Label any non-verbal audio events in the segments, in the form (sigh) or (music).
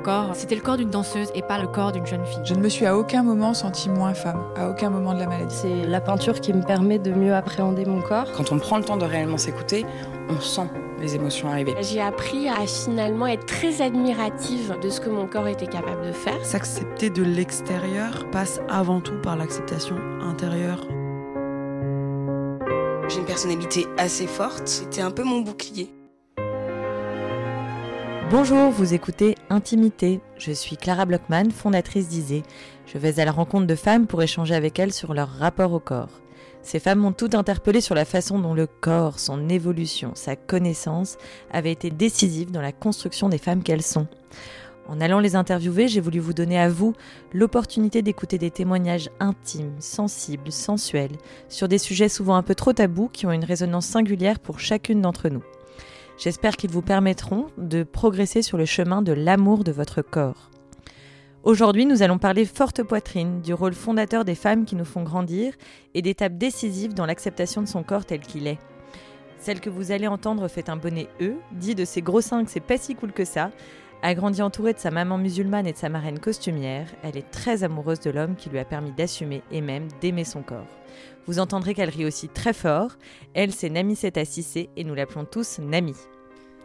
corps, c'était le corps d'une danseuse et pas le corps d'une jeune fille. Je ne me suis à aucun moment sentie moins femme, à aucun moment de la maladie. C'est la peinture qui me permet de mieux appréhender mon corps. Quand on prend le temps de réellement s'écouter, on sent les émotions arriver. J'ai appris à finalement être très admirative de ce que mon corps était capable de faire. S'accepter de l'extérieur passe avant tout par l'acceptation intérieure. J'ai une personnalité assez forte, c'était un peu mon bouclier. Bonjour, vous écoutez Intimité. Je suis Clara Blockman, fondatrice d'Isée. Je vais à la rencontre de femmes pour échanger avec elles sur leur rapport au corps. Ces femmes m'ont toutes interpellé sur la façon dont le corps, son évolution, sa connaissance avait été décisive dans la construction des femmes qu'elles sont. En allant les interviewer, j'ai voulu vous donner à vous l'opportunité d'écouter des témoignages intimes, sensibles, sensuels, sur des sujets souvent un peu trop tabous qui ont une résonance singulière pour chacune d'entre nous. J'espère qu'ils vous permettront de progresser sur le chemin de l'amour de votre corps. Aujourd'hui, nous allons parler forte poitrine, du rôle fondateur des femmes qui nous font grandir et d'étapes décisives dans l'acceptation de son corps tel qu'il est. Celle que vous allez entendre fait un bonnet E, dit de ses gros seins que c'est pas si cool que ça. A grandi entourée de sa maman musulmane et de sa marraine costumière, elle est très amoureuse de l'homme qui lui a permis d'assumer et même d'aimer son corps. Vous entendrez qu'elle rit aussi très fort. Elle, c'est Nami Seta Sissé et nous l'appelons tous Nami.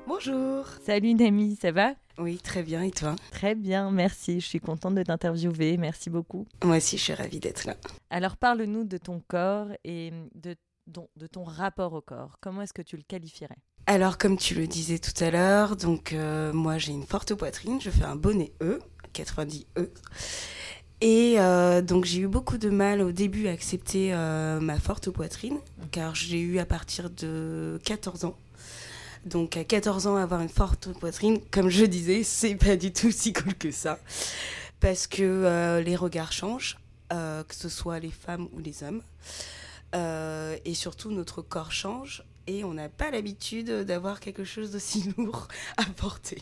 Bonjour. Salut Nami, ça va? Oui, très bien, et toi? Très bien, merci. Je suis contente de t'interviewer. Merci beaucoup. Moi aussi, je suis ravie d'être là. Alors, parle-nous de ton corps et de, de ton rapport au corps. Comment est-ce que tu le qualifierais? Alors, comme tu le disais tout à l'heure, donc euh, moi j'ai une forte poitrine, je fais un bonnet E, 90 E. Et euh, donc j'ai eu beaucoup de mal au début à accepter euh, ma forte poitrine, car j'ai eu à partir de 14 ans. Donc à 14 ans, avoir une forte poitrine, comme je disais, c'est pas du tout si cool que ça. Parce que euh, les regards changent, que ce soit les femmes ou les hommes. Et surtout, notre corps change et on n'a pas l'habitude d'avoir quelque chose d'aussi (laughs) lourd à porter.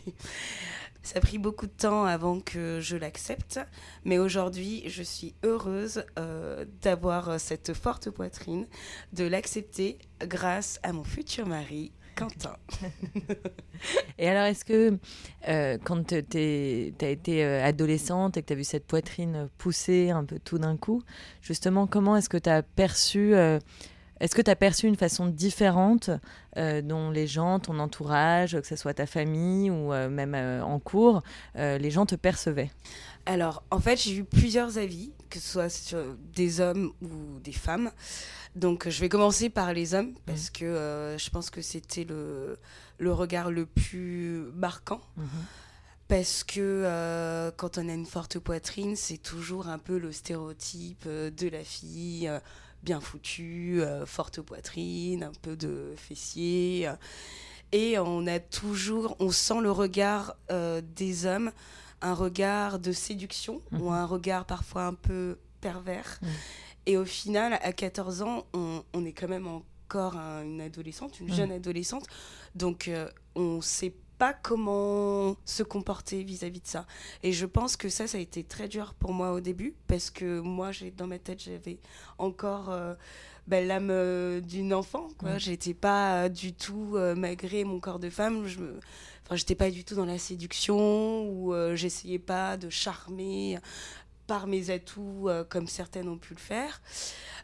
Ça a pris beaucoup de temps avant que je l'accepte, mais aujourd'hui, je suis heureuse euh, d'avoir cette forte poitrine, de l'accepter grâce à mon futur mari, Quentin. (laughs) et alors, est-ce que euh, quand tu as été euh, adolescente et que tu as vu cette poitrine pousser un peu tout d'un coup, justement, comment est-ce que tu as perçu... Euh, est-ce que tu as perçu une façon différente euh, dont les gens, ton entourage, que ce soit ta famille ou euh, même euh, en cours, les gens te percevaient? Alors, en fait, j'ai eu plusieurs avis, que ce soit sur des hommes ou des femmes. Donc, je vais commencer par les hommes, parce que je pense que c'était le, le regard le plus marquant. Mhm. Parce que euh, quand on a une forte poitrine, c'est toujours un peu le stéréotype euh, de la fille euh, bien foutue, euh, forte poitrine, un peu de fessier. euh. et on a toujours, on sent le regard euh, des hommes, un regard de séduction Mhm. ou un regard parfois un peu pervers. Mhm. Et au final, à 14 ans, on, on est quand même encore un- une adolescente, une Mhm. jeune adolescente. Donc, euh, on sait pas comment se comporter vis-à-vis de ça. Et je pense que ça, ça a été très dur pour moi au début, parce que moi, j'ai dans ma tête, j'avais encore euh, ben, l'âme euh, d'une enfant. Quoi. Mm. J'étais pas euh, du tout, euh, malgré mon corps de femme, je me... Enfin, j'étais pas du tout dans la séduction, ou j'essayais pas de charmer par mes atouts euh, comme certaines ont pu le faire.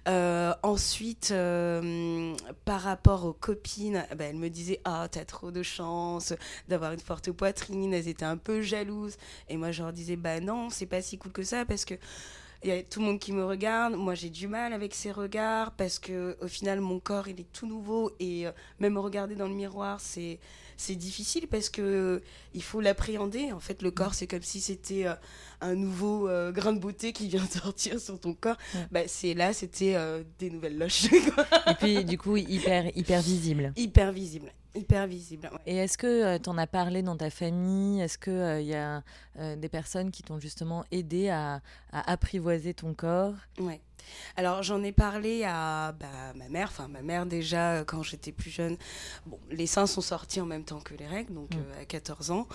Euh, ensuite, euh, par rapport aux copines, ben, elles me disaient Ah, t'as trop de chance d'avoir une forte poitrine. Elles étaient un peu jalouses. Et moi, je leur disais Bah non, c'est pas si cool que ça parce que. Il y a tout le monde qui me regarde. Moi, j'ai du mal avec ces regards parce que, au final, mon corps, il est tout nouveau et même regarder dans le miroir, c'est c'est difficile parce que euh, il faut l'appréhender. En fait, le corps, c'est comme si c'était euh, un nouveau euh, grain de beauté qui vient (laughs) sortir sur ton corps. Ouais. Bah, c'est là, c'était euh, des nouvelles loches. (laughs) Et puis, du coup, hyper, hyper visible. hyper visible, hyper visible. ouais. Et est-ce que tu en as parlé dans ta famille? Est-ce qu'il y a euh, des personnes qui t'ont justement aidé à, à apprivoiser ton corps? Ouais. Alors j'en ai parlé à bah, ma mère, enfin ma mère déjà euh, quand j'étais plus jeune. Bon, les seins sont sortis en même temps que les règles, donc Mm. euh, à 14 ans.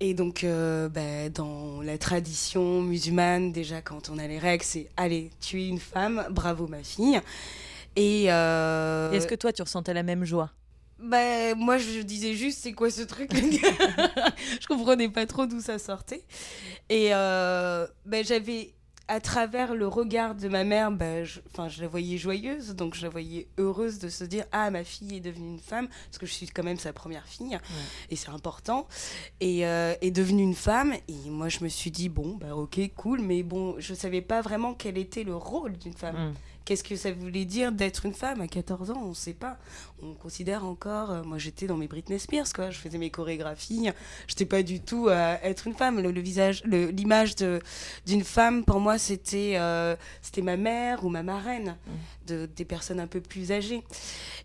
Et donc euh, bah, dans la tradition musulmane, déjà quand on a les règles, c'est allez, tu es une femme, bravo ma fille. Et, euh, Et Est-ce que toi, tu ressentais la même joie? Bah, moi, je disais juste, c'est quoi ce truc Je comprenais pas trop d'où ça sortait. Et euh, bah, j'avais, à travers le regard de ma mère, bah, je, je la voyais joyeuse, donc je la voyais heureuse de se dire, ah, ma fille est devenue une femme, parce que je suis quand même sa première fille, et c'est important, et euh, est devenue une femme. Et moi, je me suis dit, bon, bah, ok, cool, mais bon, je savais pas vraiment quel était le rôle d'une femme. Mm. Qu'est-ce que ça voulait dire d'être une femme à 14 ans? On ne sait pas. On considère encore. Euh, moi, j'étais dans mes Britney Spears, quoi. Je faisais mes chorégraphies. Je n'étais pas du tout à être une femme. Le, visage, l'image d'une femme, pour moi, c'était euh, c'était ma mère ou ma marraine, mmh. de, des personnes un peu plus âgées.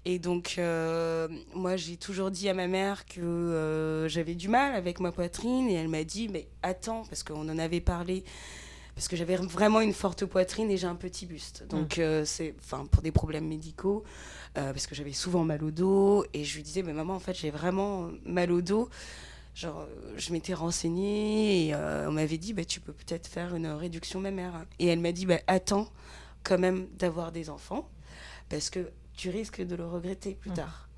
Et donc, euh, moi, j'ai toujours dit à ma mère que j'avais du mal avec ma poitrine, et elle m'a dit, mais attends, parce qu'on en avait parlé parce que j'avais vraiment une forte poitrine et j'ai un petit buste. Donc, mm. euh, c'est enfin pour des problèmes médicaux, euh, parce que j'avais souvent mal au dos. Et je lui disais, mais maman, en fait, j'ai vraiment mal au dos. Genre, euh, je m'étais renseignée et on m'avait dit, bah, tu peux peut-être faire une réduction mammaire. Et elle m'a dit, bah, attends quand même d'avoir des enfants, parce que tu risques de le regretter plus mm. tard.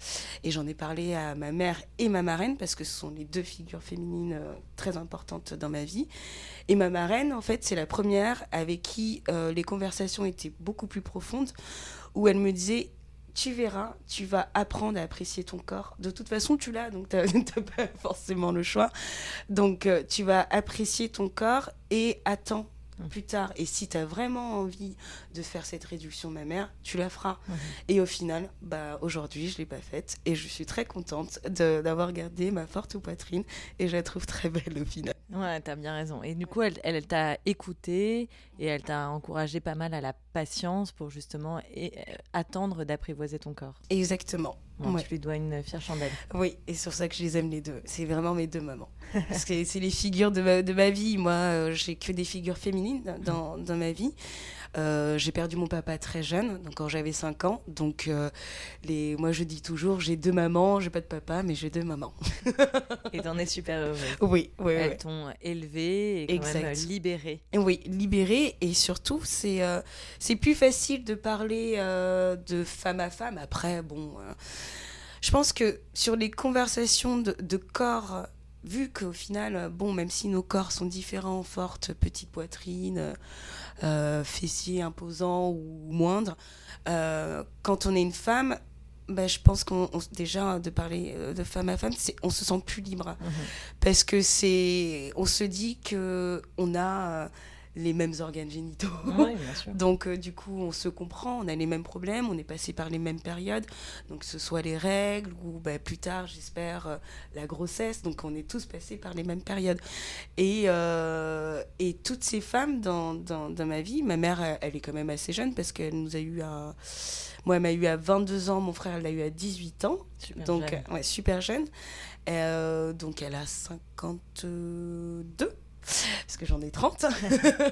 Et j'en ai parlé à ma mère et ma marraine, parce que ce sont les deux figures féminines euh, très importantes dans ma vie. Et ma marraine, en fait, c'est la première avec qui euh, les conversations étaient beaucoup plus profondes, où elle me disait tu verras, tu vas apprendre à apprécier ton corps. De toute façon, tu l'as, donc tu n'as (laughs) pas forcément le choix. Donc, euh, tu vas apprécier ton corps et attends plus tard. Et si tu as vraiment envie de faire cette réduction mammaire, tu la feras. Et au final, bah, aujourd'hui, je ne l'ai pas faite. Et je suis très contente d'avoir gardé ma forte poitrine. Et je la trouve très belle au final. Ouais, tu as bien raison. Et du coup, elle, elle, t'a écouté et elle t'a encouragé pas mal à la patience pour justement euh, attendre d'apprivoiser ton corps. Exactement. Tu lui dois une fière chandelle. Oui, et c'est pour ça que je les aime les deux. C'est vraiment mes deux mamans. (laughs) Parce que c'est les figures de ma, de ma vie. Moi, euh, j'ai que des figures féminines dans, dans ma vie. Euh, j'ai perdu mon papa très jeune, donc quand j'avais 5 ans. Donc, euh, les... moi, je dis toujours, j'ai deux mamans, j'ai pas de papa, mais j'ai deux mamans. et t'en es super heureuse. (laughs) Oui, oui. Elles t'ont élevée et quand même libérée. Oui, libérée. Et surtout, c'est euh, c'est plus facile de parler de femme à femme. Après, bon, je pense que sur les conversations de, de corps vu qu'au final, bon, même si nos corps sont différents, fortes, petite poitrine, euh, fessiers imposants ou moindres. Euh, quand on est une femme, ben, je pense qu'on déjà de parler euh, de femme à femme, on se sent plus libre mhm. parce que c'est on se dit que on a les mêmes organes génitaux. (laughs) donc, euh, du coup, on se comprend, on a les mêmes problèmes, on est passé par les mêmes périodes. Donc, que ce soit les règles ou bah, plus tard, j'espère, euh, la grossesse. Donc, on est tous passés par les mêmes périodes. Et, euh, et toutes ces femmes dans, dans, dans, ma vie, ma mère, elle, est quand même assez jeune parce qu'elle nous a eu à. Moi, elle m'a eu à 22 ans, mon frère, elle l'a eu à 18 ans. Super donc, jeune. ouais, super jeune. donc, elle a 52 parce que j'en ai 30.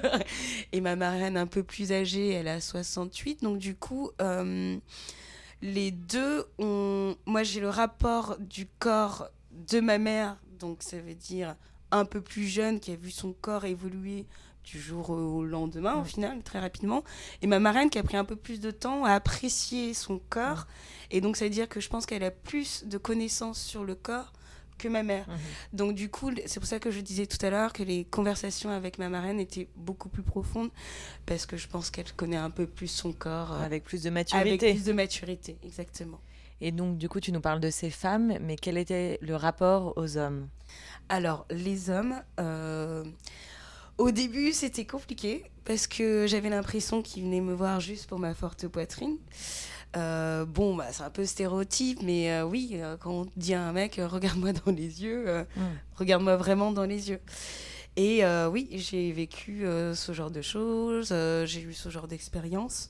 (laughs) et ma marraine un peu plus âgée, elle a 68. Donc du coup, euh, les deux ont... Moi, j'ai le rapport du corps de ma mère, donc ça veut dire un peu plus jeune, qui a vu son corps évoluer du jour au lendemain, au final, très rapidement. Et ma marraine qui a pris un peu plus de temps à apprécier son corps. Et donc, ça veut dire que je pense qu'elle a plus de connaissances sur le corps que ma mère. Mhm. Donc du coup, c'est pour ça que je disais tout à l'heure que les conversations avec ma marraine étaient beaucoup plus profondes parce que je pense qu'elle connaît un peu plus son corps. Euh, avec plus de maturité. Avec plus de maturité, exactement. Et donc du coup, tu nous parles de ces femmes, mais quel était le rapport aux hommes? Alors, les hommes... Euh, au début, c'était compliqué parce que j'avais l'impression qu'ils venaient me voir juste pour ma forte poitrine. Euh, bon, bah, c'est un peu stéréotype, mais euh, oui, euh, quand on dit à un mec, regarde-moi dans les yeux, mm. regarde-moi vraiment dans les yeux. Et oui, j'ai vécu ce genre de choses, j'ai eu ce genre d'expérience.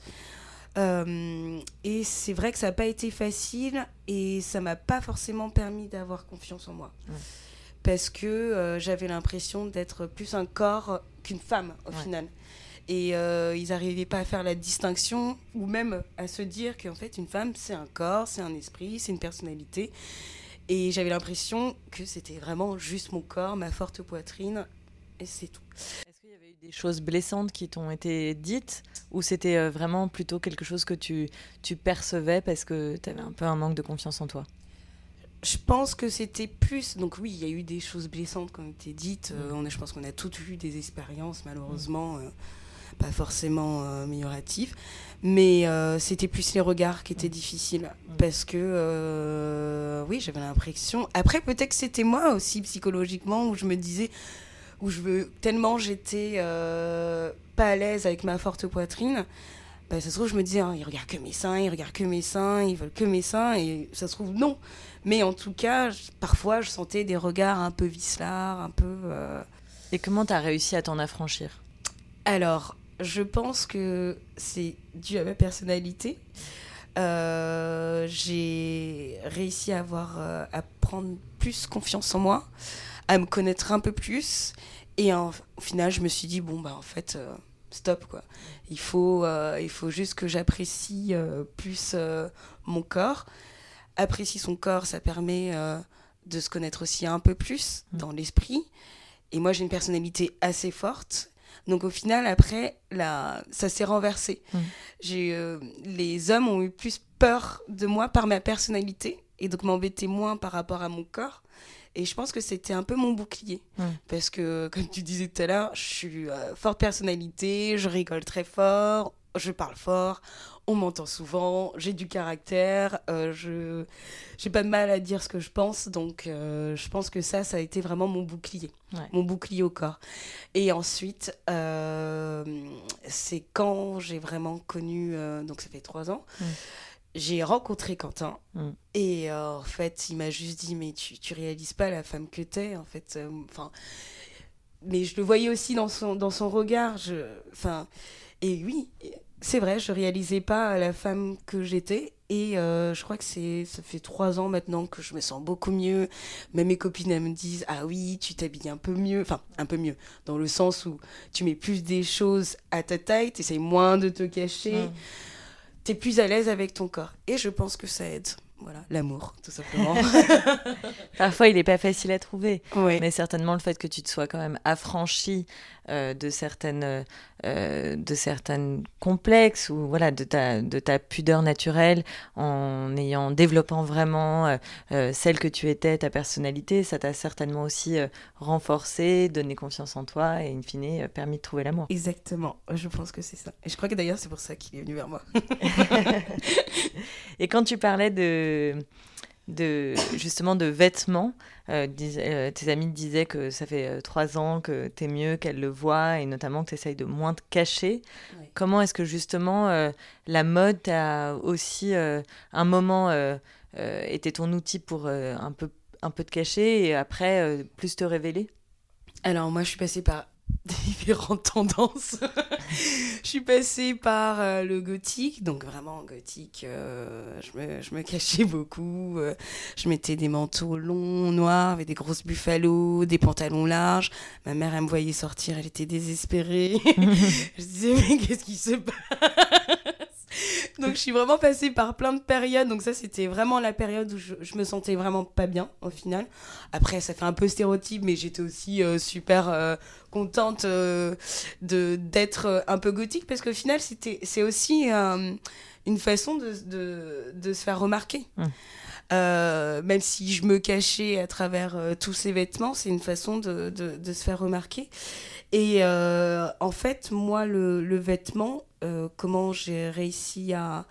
et c'est vrai que ça n'a pas été facile et ça m'a pas forcément permis d'avoir confiance en moi. Parce que j'avais l'impression d'être plus un corps qu'une femme au final et euh, ils n'arrivaient pas à faire la distinction ou même à se dire qu'en fait une femme c'est un corps, c'est un esprit, c'est une personnalité. Et j'avais l'impression que c'était vraiment juste mon corps, ma forte poitrine et c'est tout. Est-ce qu'il y avait eu des choses blessantes qui t'ont été dites ou c'était euh, vraiment plutôt quelque chose que tu, tu percevais parce que tu avais un peu un manque de confiance en toi? Je pense que c'était plus. Donc, oui, il y a eu des choses blessantes qui ont été dites. Euh, on a, je pense qu'on a toutes eu des expériences, malheureusement, euh, pas forcément euh, amélioratives. Mais euh, c'était plus les regards qui étaient difficiles. Parce que, euh, oui, j'avais l'impression. Après, peut-être que c'était moi aussi, psychologiquement, où je me disais. Où je veux. Tellement j'étais pas à l'aise avec ma forte poitrine. Bah, ça se trouve, je me disais, hein, ils regardent que mes seins, ils regardent que mes seins, ils veulent que mes seins, et ça se trouve, non. Mais en tout cas, je- parfois, je sentais des regards un peu vicelards, un peu. euh, Et comment t'as réussi à t'en affranchir? Alors, je pense que c'est dû à ma personnalité. Euh, j'ai réussi à avoir, euh, à prendre plus confiance en moi, à me connaître un peu plus, et en- au final, je me suis dit bon bah en fait, stop quoi. Il faut, euh, il faut juste que j'apprécie euh, plus euh, mon corps. Apprécier son corps, ça permet euh, de se connaître aussi un peu plus dans l'esprit. Et moi, j'ai une personnalité assez forte. Donc au final, après, là, ça s'est renversé. Mm. J'ai, euh, les hommes ont eu plus peur de moi par ma personnalité et donc m'embêtaient moins par rapport à mon corps. Et je pense que c'était un peu mon bouclier. Mm. Parce que, comme tu disais tout à l'heure, je suis euh, forte personnalité, je rigole très fort, je parle fort, on m'entend souvent, j'ai du caractère, euh, je j'ai pas de mal à dire ce que je pense, donc euh, je pense que ça, ça a été vraiment mon bouclier, Ouais. mon bouclier au corps. Et ensuite, euh, c'est quand j'ai vraiment connu, donc ça fait trois ans, Mm. j'ai rencontré Quentin. Mm. Et euh, en fait, il m'a juste dit, mais tu, tu réalises pas la femme que t'es, en fait. euh, Enfin, mais je le voyais aussi dans son, dans son regard. Je, enfin, et oui, c'est vrai, je réalisais pas la femme que j'étais. Et euh, je crois que c'est, ça fait trois ans maintenant que je me sens beaucoup mieux. Même mes copines, elles me disent Ah oui, tu t'habilles un peu mieux. Enfin, un peu mieux. Dans le sens où tu mets plus des choses à ta taille, tu moins de te cacher. Mm. Tu es plus à l'aise avec ton corps. Et je pense que ça aide. Voilà, l'amour, tout simplement. (laughs) Parfois, il n'est pas facile à trouver. ouais. Mais certainement le fait que tu te sois quand même affranchi euh, de certaines euh, de certaines complexes ou voilà de ta de ta pudeur naturelle en ayant développant vraiment euh, celle que tu étais ta personnalité ça t'a certainement aussi renforcé donné confiance en toi et in fine permis de trouver l'amour Exactement, je pense que c'est ça. Et je crois que d'ailleurs, c'est pour ça qu'il est venu vers moi. (laughs) (laughs) et quand tu parlais de de justement de vêtements. Euh, dis- euh, tes amis te disaient que ça fait euh, trois ans que t'es mieux qu'elles le voient et notamment que tu essayes de moins te cacher. Comment est-ce que justement euh, la mode a aussi un moment été ton outil pour un peu un peu te cacher et après plus te révéler? Alors, moi, je suis passée par (laughs) différentes tendances. je suis passée par euh, le gothique, donc vraiment gothique. euh, je, me, je me cachais beaucoup. euh, je mettais des manteaux longs, noirs, avec des grosses buffalos, des pantalons larges. Ma mère, elle me voyait sortir, elle était désespérée. (laughs) je disais, mais qu'est-ce qui se passe? Donc, je suis vraiment passée par plein de périodes. Donc, ça, c'était vraiment la période où je, je me sentais vraiment pas bien, au final. Après, ça fait un peu stéréotype, mais j'étais aussi euh, super euh, contente euh, de d'être un peu gothique parce qu'au final, c'était c'est aussi une façon de, de, de se faire remarquer. Mm. Euh, même si je me cachais à travers euh, tous ces vêtements, c'est une façon de, de, de se faire remarquer. Et euh, en fait, moi, le, le vêtement, euh, comment j'ai réussi à,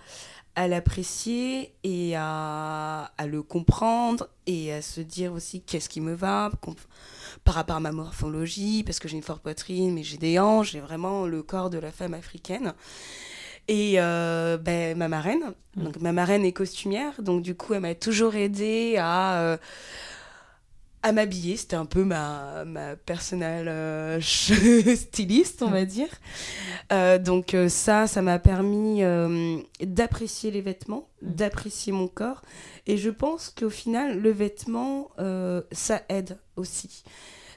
à l'apprécier et à, à le comprendre et à se dire aussi qu'est-ce qui me va par rapport à ma morphologie, parce que j'ai une forte poitrine, mais j'ai des hanches, j'ai vraiment le corps de la femme africaine. Et euh, ben, ma marraine, Mm. donc ma marraine est costumière, donc du coup elle m'a toujours aidée à, euh, à m'habiller. C'était un peu ma, ma personnelle euh, (laughs) styliste, on va dire. Euh, donc euh, ça, ça m'a permis euh, d'apprécier les vêtements, d'apprécier mon corps. Et je pense qu'au final, le vêtement, ça aide aussi.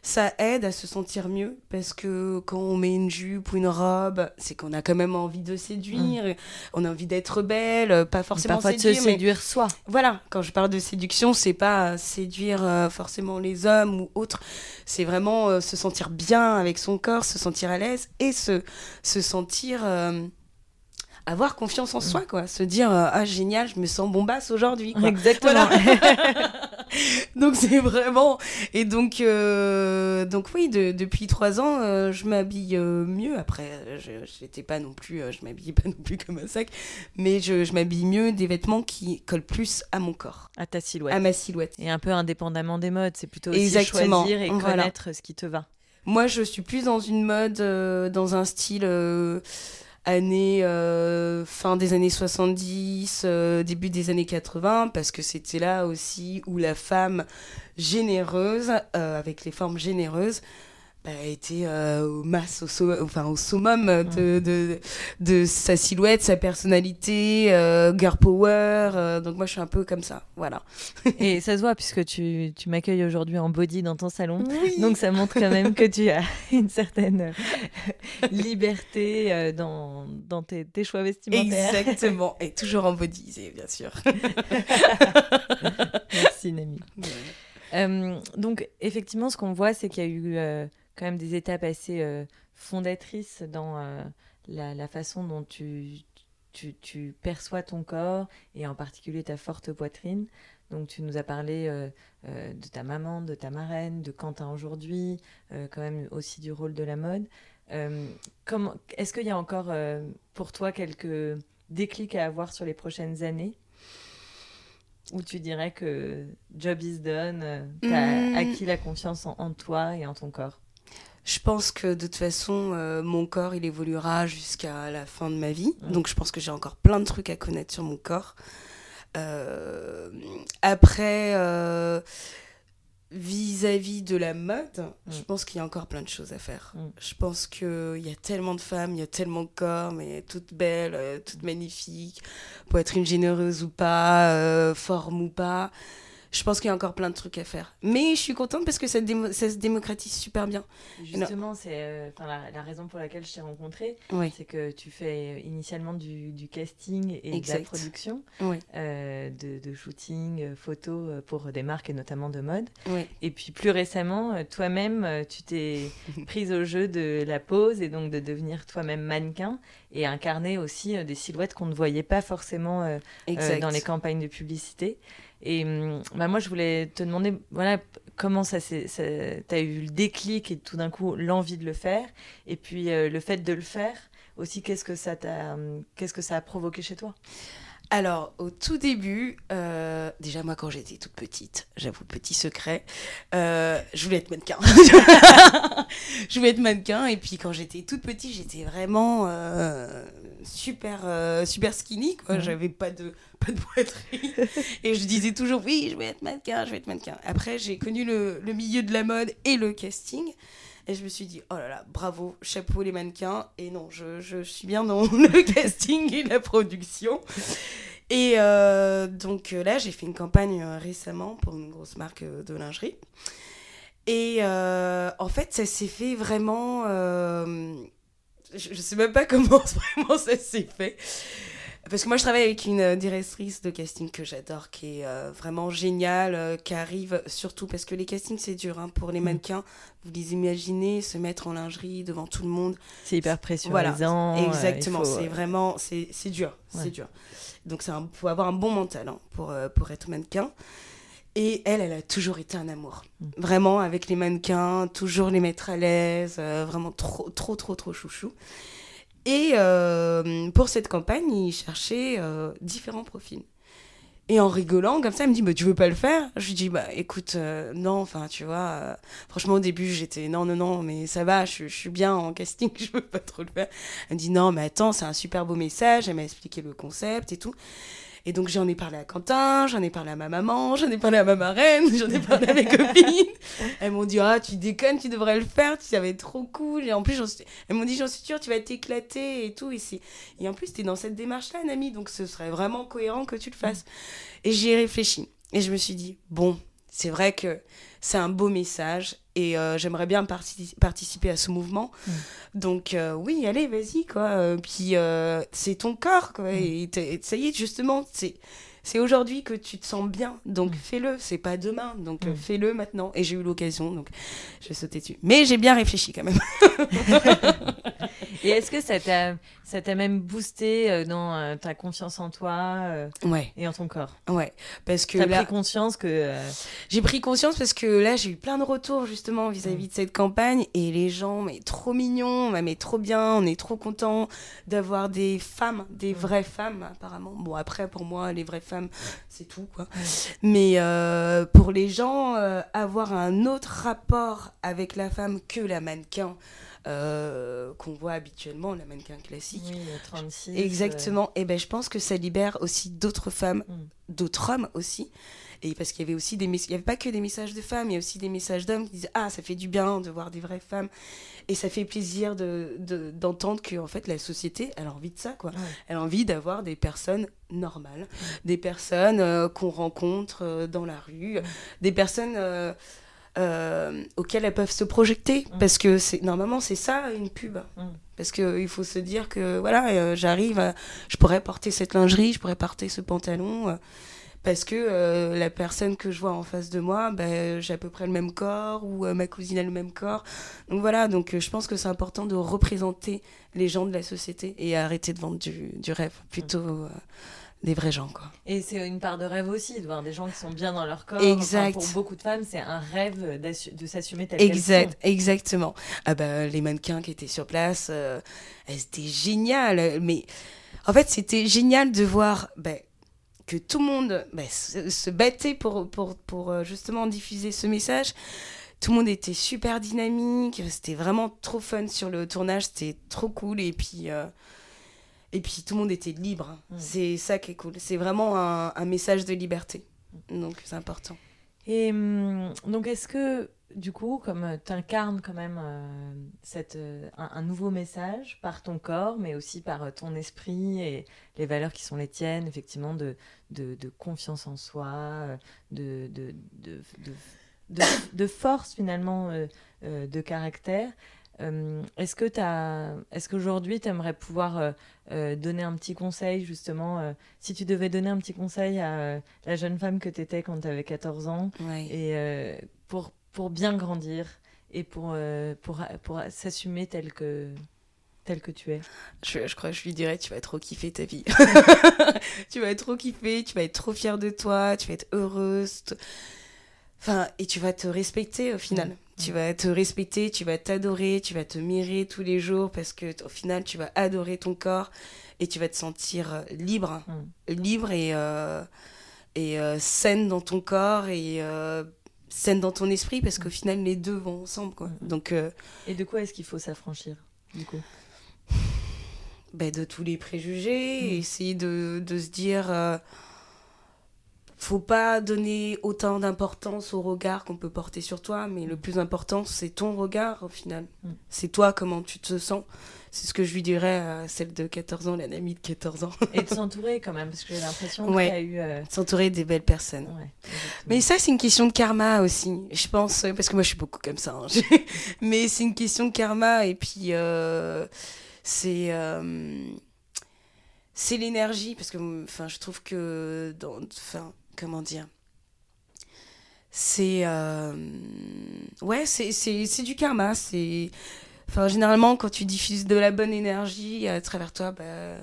Ça aide à se sentir mieux parce que quand on met une jupe ou une robe, c'est qu'on a quand même envie de séduire, et on a envie d'être belle, pas forcément parfois de se séduire, mais séduire soi voilà, quand je parle de séduction, c'est pas séduire euh, forcément les hommes ou autres. C'est vraiment euh, se sentir bien avec son corps, se sentir à l'aise et se, se sentir euh, avoir confiance en soi, quoi. Se dire, euh, ah génial, je me sens bombasse aujourd'hui. Exactement. (laughs) donc c'est vraiment et donc euh, donc oui de- depuis trois ans euh, je m'habille mieux après je pas non plus je m'habillais pas non plus comme un sac mais je, je m'habille mieux des vêtements qui collent plus à mon corps à ta silhouette. à ma silhouette Et un peu indépendamment des modes, c'est plutôt aussi Exactement, choisir et voilà. connaître ce qui te va. moi je suis plus dans une mode euh, dans un style euh, année euh, fin des années 70 euh, début des années 80 parce que c'était là aussi où la femme généreuse euh, avec les formes généreuses bah, était euh, au masse au, so- enfin, au summum de, de, de sa silhouette sa personnalité euh, girl power euh, donc moi je suis un peu comme ça voilà Et ça se voit puisque tu, tu m'accueilles aujourd'hui en body dans ton salon. oui. Donc ça montre quand même que tu as (laughs) une certaine euh, liberté euh, dans, dans tes, tes choix vestimentaires. exactement et toujours en body bien sûr (laughs) Merci Nami. Euh, donc effectivement, ce qu'on voit, c'est qu'il y a eu euh, quand même des étapes assez euh, fondatrices dans euh, la, la façon dont tu, tu, tu perçois ton corps et en particulier ta forte poitrine. Donc tu nous as parlé euh, de ta maman, de ta marraine, de Quentin aujourd'hui, quand même aussi du rôle de la mode. Est-ce qu'il y a encore pour toi quelques déclics à avoir sur les prochaines années? Où tu dirais que job is done, tu as Hmm. acquis la confiance en, en toi et en ton corps? Je pense que de toute façon, euh, mon corps, il évoluera jusqu'à la fin de ma vie. Donc je pense que j'ai encore plein de trucs à connaître sur mon corps. Euh, après, euh, vis-à-vis de la mode, je Mm. pense qu'il y a encore plein de choses à faire. Mm. Je pense qu'il y a tellement de femmes, il y a tellement de corps, mais toutes belles, toutes magnifiques, poitrine généreuse ou pas, forme ou pas. Je pense qu'il y a encore plein de trucs à faire. Mais je suis contente parce que ça, démo- ça se démocratise super bien. Justement, c'est euh, la, la raison pour laquelle je t'ai rencontré, Oui. c'est que tu fais initialement du, du casting et de la production, Oui. euh, de, de shooting, euh, photo euh, pour des marques et notamment de mode. Oui. Et puis plus récemment, toi-même, tu t'es (laughs) prise au jeu de la pose et donc de devenir toi-même mannequin et incarner aussi des silhouettes qu'on ne voyait pas forcément euh, dans les campagnes de publicité. Et hum, bah, moi, je voulais te demander, voilà, comment ça s'est, ça, t'as eu le déclic et tout d'un coup l'envie de le faire, et puis euh, le fait de le faire aussi, qu'est-ce que ça hum, que ça a provoqué chez toi? Alors, au tout début, euh, déjà moi quand j'étais toute petite, j'avoue, petit secret, euh, je voulais être mannequin. (laughs) je voulais être mannequin. Et puis quand j'étais toute petite, j'étais vraiment super euh, super skinny quoi. Mhm. J'avais pas de pas de poitrine (laughs) et je disais toujours oui, je vais être mannequin, je vais être mannequin. Après, j'ai connu le, le milieu de la mode et le casting. Et je me suis dit, oh là là, bravo, chapeau les mannequins. Et non, je, je suis bien dans (laughs) le casting et la production. Et euh, donc euh, là, j'ai fait une campagne récemment pour une grosse marque de lingerie. Et euh, en fait, ça s'est fait vraiment. Je, je sais même pas (laughs) comment vraiment ça s'est fait. Parce que moi, je travaille avec une euh, directrice de casting que j'adore, qui est euh, vraiment géniale, euh, qui arrive surtout parce que les castings, c'est dur hein, pour les mannequins. Vous les imaginez se mettre en lingerie devant tout le monde. C'est hyper pressurisant. Voilà, exactement. faut, c'est vraiment, c'est c'est dur, Ouais. c'est dur. Donc il faut avoir un bon mental hein, pour pour être mannequin. Et elle, elle a toujours été un amour. Mm. Vraiment avec les mannequins, toujours les mettre à l'aise, euh, vraiment trop trop trop trop chouchou. Et euh, pour cette campagne, il cherchait euh, différents profils. Et en rigolant, comme ça, elle me dit, bah, tu veux pas le faire? Je lui dis, bah écoute, euh, non, enfin, tu vois, euh, franchement, au début, j'étais, non, non, non, mais ça va, je, je suis bien en casting, (laughs) je veux pas trop le faire. Elle me dit, non, mais attends, c'est un super beau message, elle m'a expliqué le concept et tout. Et donc, j'en ai parlé à Quentin, j'en ai parlé à ma maman, j'en ai parlé à ma marraine, (laughs) j'en ai parlé à mes copines. (laughs) Elles m'ont dit, ah, tu déconnes, tu devrais le faire, va être trop cool. Et en plus, suis- elles m'ont dit, j'en suis sûre, tu vas t'éclater et tout. Et, c'est- et en plus, tu es dans cette démarche-là, Nami, donc ce serait vraiment cohérent que tu le fasses. Et j'y ai réfléchi. Et je me suis dit, bon, c'est vrai que c'est un beau message et euh, j'aimerais bien parti- participer à ce mouvement. Donc euh, oui, allez, vas-y, quoi. Euh, puis euh, c'est ton corps, quoi. Et, t'es- et ça y est, justement, c'est... C'est aujourd'hui que tu te sens bien, donc fais-le, c'est pas demain, donc Mm. fais-le maintenant. Et j'ai eu l'occasion, donc je vais sauter dessus. Mais j'ai bien réfléchi quand même. (laughs) Et est-ce que ça t'a, ça t'a même boosté euh, dans euh, ta confiance en toi euh, Ouais, et en ton corps? Ouais. Parce que T'as là, pris conscience que. euh, j'ai pris conscience parce que là, j'ai eu plein de retours justement vis-à-vis de cette campagne et les gens, mais trop mignons, mais trop bien, on est trop contents d'avoir des femmes, des vraies femmes apparemment. Bon, après, pour moi, les vraies femmes, c'est tout quoi. Mais euh, pour les gens, euh, avoir un autre rapport avec la femme que la mannequin euh, qu'on voit habituellement, la mannequin classique. oui, le 36. Exactement. Et ben, je pense que ça libère aussi d'autres femmes, Mm. d'autres hommes aussi. Et parce qu'il y avait aussi des mess- il y avait pas que des messages de femmes, il y a aussi des messages d'hommes qui disaient ah ça fait du bien de voir des vraies femmes et ça fait plaisir de de- d'entendre que en fait la société elle a envie de ça quoi. Ouais. Elle a envie d'avoir des personnes normales, des personnes euh, qu'on rencontre euh, dans la rue, des personnes euh, euh, auxquelles elles peuvent se projeter Mm. parce que c'est normalement c'est ça une pub. Mm. Parce que il faut se dire que voilà, euh, j'arrive, à- je pourrais porter cette lingerie, je pourrais porter ce pantalon, euh, parce que euh, la personne que je vois en face de moi, ben, j'ai à peu près le même corps ou euh, ma cousine a le même corps. Donc voilà, donc euh, je pense que c'est important de représenter les gens de la société et arrêter de vendre du, du rêve, plutôt euh, des vrais gens quoi. Et c'est une part de rêve aussi, de voir des gens qui sont bien dans leur corps. Exact. Enfin, pour beaucoup de femmes, c'est un rêve de s'assumer tel qu'elles Exact, sont. exactement. Ah bah, les mannequins qui étaient sur place, euh, elles étaient géniales. Mais en fait, c'était génial de voir bah, que tout le monde bah, se, se battait pour, pour, pour euh, justement diffuser ce message. Tout le monde était super dynamique. C'était vraiment trop fun sur le tournage. C'était trop cool. Et puis, euh, et puis tout le monde était libre. Mm. C'est ça qui est cool. C'est vraiment un, un message de liberté. Donc, c'est important. Et hum, donc, est-ce que, du coup, comme tu incarnes quand même euh, cette, euh, un, un nouveau message par ton corps, mais aussi par euh, ton esprit et les valeurs qui sont les tiennes, effectivement, de, de, de confiance en soi, euh, de, de, de, force, finalement, euh, euh, de caractère, euh, est-ce que est-ce qu'aujourd'hui tu aimerais pouvoir euh, euh, donner un petit conseil justement euh, si tu devais donner un petit conseil à euh, la jeune femme que tu étais quand tu avais 14 ans Ouais. et euh, pour, pour bien grandir et pour, euh, pour, pour s'assumer tel que, tel que tu es? Je, je crois que je lui dirais, tu vas trop kiffer ta vie. (laughs) tu vas trop kiffer, tu vas être trop fière de toi, tu vas être heureuse. Enfin, et tu vas te respecter au final. Mm. Tu vas te respecter, tu vas t'adorer, tu vas te mirer tous les jours parce que au final, tu vas adorer ton corps et tu vas te sentir euh, libre. Libre et, euh, et euh, saine dans ton corps et euh, saine dans ton esprit parce qu'au final, les deux vont ensemble. Quoi. Mm. Donc, Et de quoi est-ce qu'il faut s'affranchir du coup? Ben, de tous les préjugés, Mm. essayer de, de se dire faut pas donner autant d'importance au regard qu'on peut porter sur toi, mais le plus important c'est ton regard au final. Mm. C'est toi comment tu te sens. C'est ce que je lui dirais à celle de 14 ans, la de 14 ans. Et de (laughs) s'entourer quand même, parce que j'ai l'impression que Ouais. tu as eu. euh, S'entourer des belles personnes. ouais, Mais ça, c'est une question de karma aussi. Je pense, euh, parce que moi, je suis beaucoup comme ça. hein. (laughs) Mais c'est une question de karma. Et puis, euh, c'est. euh, c'est l'énergie. Parce que, enfin, je trouve que. Dans, enfin, comment dire C'est. euh, ouais, c'est c'est- c'est du karma. C'est. Enfin, généralement, quand tu diffuses de la bonne énergie à travers toi, bah,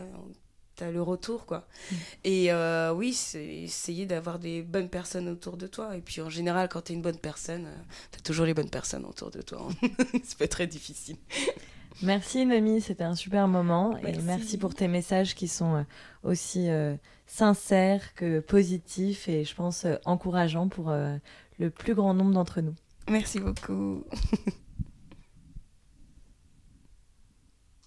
t'as le retour, quoi. Et euh, oui, c'est essayer d'avoir des bonnes personnes autour de toi. Et puis en général, quand t'es une bonne personne, euh, t'as toujours les bonnes personnes autour de toi. hein. (laughs) c'est pas très difficile. Merci Nomi, c'était un super moment et Merci. pour tes messages qui sont aussi euh, sincères que positifs et je pense euh, encourageants pour euh, le plus grand nombre d'entre nous. Merci beaucoup. (laughs)